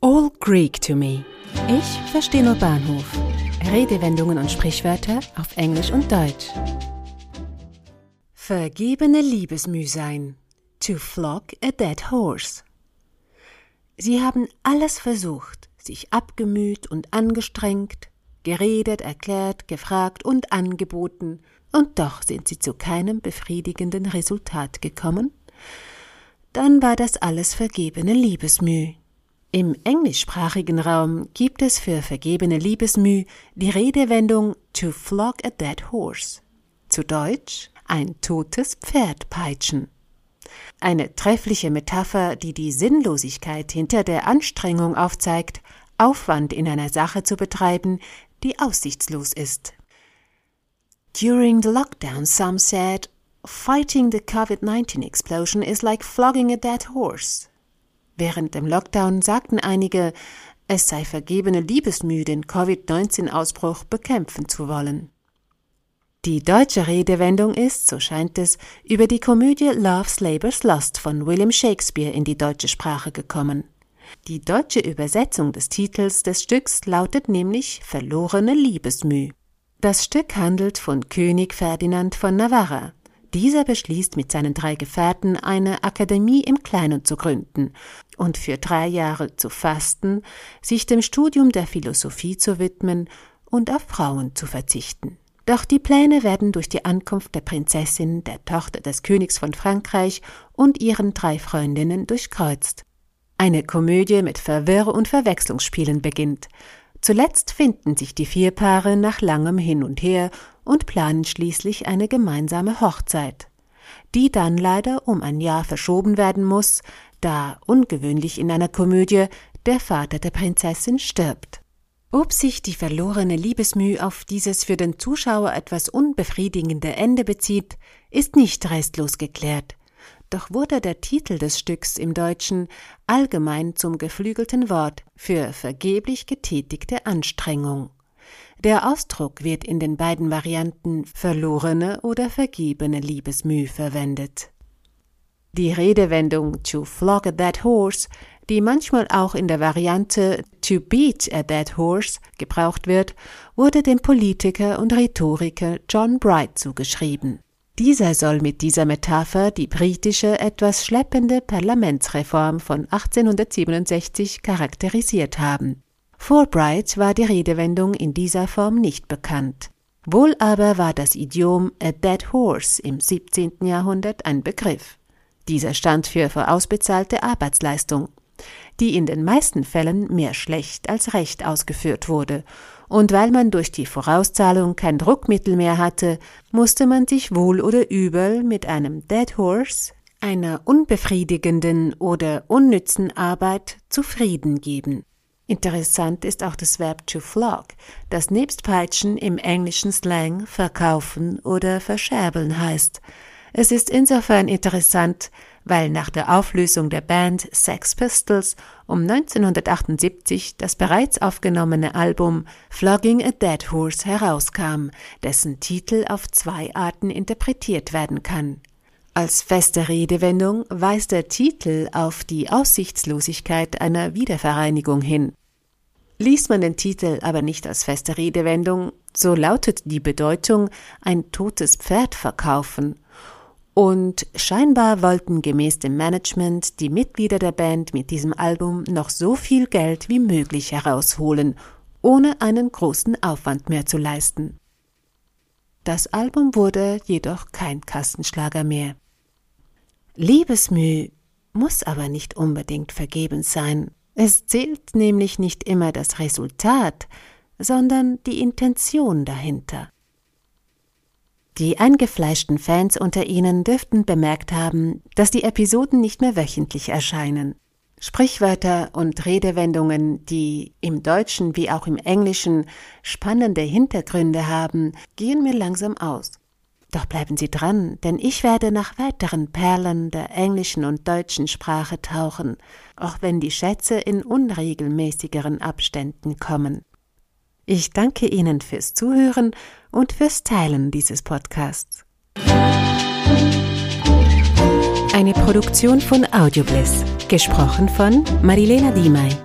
All Greek to me. Ich verstehe nur Bahnhof. Redewendungen und Sprichwörter auf Englisch und Deutsch. Vergebene Liebesmüh sein. To flock a dead horse. Sie haben alles versucht, sich abgemüht und angestrengt, geredet, erklärt, gefragt und angeboten, und doch sind sie zu keinem befriedigenden Resultat gekommen? Dann war das alles vergebene Liebesmüh. Im englischsprachigen Raum gibt es für vergebene Liebesmüh die Redewendung to flog a dead horse. Zu Deutsch ein totes Pferd peitschen. Eine treffliche Metapher, die die Sinnlosigkeit hinter der Anstrengung aufzeigt, Aufwand in einer Sache zu betreiben, die aussichtslos ist. During the lockdown, some said, fighting the COVID-19 explosion is like flogging a dead horse. Während dem Lockdown sagten einige, es sei vergebene Liebesmüh, den Covid-19-Ausbruch bekämpfen zu wollen. Die deutsche Redewendung ist, so scheint es, über die Komödie Love's Labour's Lost von William Shakespeare in die deutsche Sprache gekommen. Die deutsche Übersetzung des Titels des Stücks lautet nämlich Verlorene Liebesmüh. Das Stück handelt von König Ferdinand von Navarra, dieser beschließt mit seinen drei Gefährten eine Akademie im Kleinen zu gründen und für drei Jahre zu fasten, sich dem Studium der Philosophie zu widmen und auf Frauen zu verzichten. Doch die Pläne werden durch die Ankunft der Prinzessin, der Tochter des Königs von Frankreich und ihren drei Freundinnen durchkreuzt. Eine Komödie mit Verwirr- und Verwechslungsspielen beginnt. Zuletzt finden sich die vier Paare nach langem Hin und Her und planen schließlich eine gemeinsame Hochzeit, die dann leider um ein Jahr verschoben werden muss, da ungewöhnlich in einer Komödie der Vater der Prinzessin stirbt. Ob sich die verlorene Liebesmüh auf dieses für den Zuschauer etwas unbefriedigende Ende bezieht, ist nicht restlos geklärt. Doch wurde der Titel des Stücks im Deutschen allgemein zum geflügelten Wort für vergeblich getätigte Anstrengung. Der Ausdruck wird in den beiden Varianten verlorene oder vergebene Liebesmüh verwendet. Die Redewendung to flog a dead horse, die manchmal auch in der Variante to beat a dead horse gebraucht wird, wurde dem Politiker und Rhetoriker John Bright zugeschrieben. Dieser soll mit dieser Metapher die britische etwas schleppende Parlamentsreform von 1867 charakterisiert haben. Vor Bright war die Redewendung in dieser Form nicht bekannt. Wohl aber war das Idiom a dead horse im 17. Jahrhundert ein Begriff. Dieser stand für vorausbezahlte Arbeitsleistung, die in den meisten Fällen mehr schlecht als recht ausgeführt wurde, und weil man durch die Vorauszahlung kein Druckmittel mehr hatte, musste man sich wohl oder übel mit einem Dead Horse, einer unbefriedigenden oder unnützen Arbeit zufrieden geben. Interessant ist auch das Verb to flog, das nebst Peitschen im englischen Slang verkaufen oder verscherbeln heißt. Es ist insofern interessant, weil nach der Auflösung der Band Sex Pistols um 1978 das bereits aufgenommene Album Flogging a Dead Horse herauskam, dessen Titel auf zwei Arten interpretiert werden kann. Als feste Redewendung weist der Titel auf die Aussichtslosigkeit einer Wiedervereinigung hin. Liest man den Titel aber nicht als feste Redewendung, so lautet die Bedeutung ein totes Pferd verkaufen. Und scheinbar wollten gemäß dem Management die Mitglieder der Band mit diesem Album noch so viel Geld wie möglich herausholen, ohne einen großen Aufwand mehr zu leisten. Das Album wurde jedoch kein Kastenschlager mehr. Liebesmüh muss aber nicht unbedingt vergebens sein. Es zählt nämlich nicht immer das Resultat, sondern die Intention dahinter. Die eingefleischten Fans unter Ihnen dürften bemerkt haben, dass die Episoden nicht mehr wöchentlich erscheinen. Sprichwörter und Redewendungen, die im Deutschen wie auch im Englischen spannende Hintergründe haben, gehen mir langsam aus. Doch bleiben Sie dran, denn ich werde nach weiteren Perlen der englischen und deutschen Sprache tauchen, auch wenn die Schätze in unregelmäßigeren Abständen kommen. Ich danke Ihnen fürs Zuhören und fürs Teilen dieses Podcasts. Eine Produktion von Audiobliss, gesprochen von Marilena Diemey.